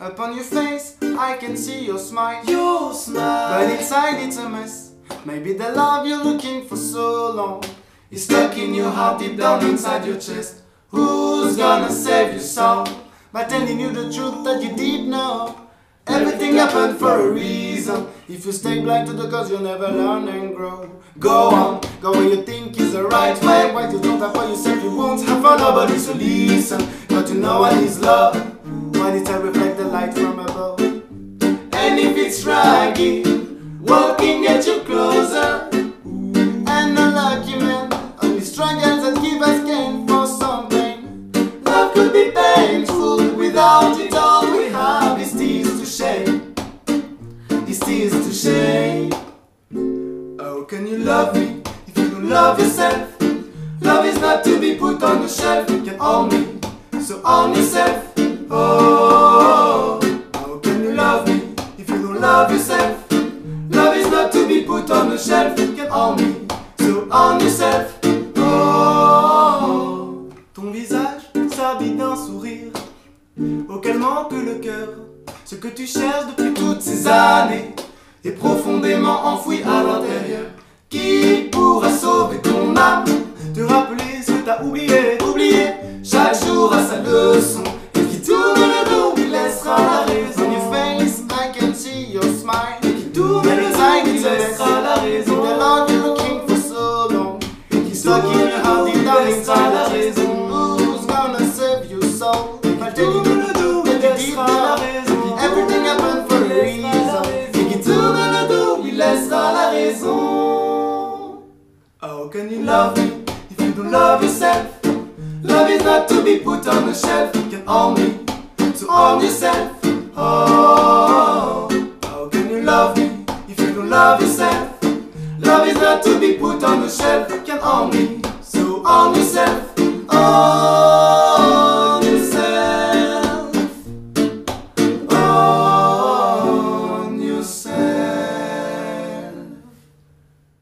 Upon your face, I can see your smile. Your smile. But inside it's a mess. Maybe the love you're looking for so long is stuck in your heart, deep down inside your chest. Who's gonna save your soul? By telling you the truth that you did know. Everything happened for a reason. If you stay blind to the cause, you'll never learn and grow. Go on, go where you think is the right way. Why you don't have for yourself, you won't have for nobody to listen. But you know what is love. Walking get you closer. And a lucky man only struggles that give us gain for something. Love could be painful without it. All we have is tears to shame. Is tears to shame. How oh, can you love me if you don't love yourself? Love is not to be put on the shelf. You can own me, so own yourself. On shelf. You can so own yourself. Oh, ton visage s'habille d'un sourire auquel manque le cœur. Ce que tu cherches depuis toutes ces années est profondément enfoui à l'intérieur. Who's. Everything happened for a il laissera la. How can you love me if you don't love yourself? Love is not to be put on the shelf. You can only to own yourself. Oh, how can you love me if you don't love yourself? Love is not to be put on the shelf. You can only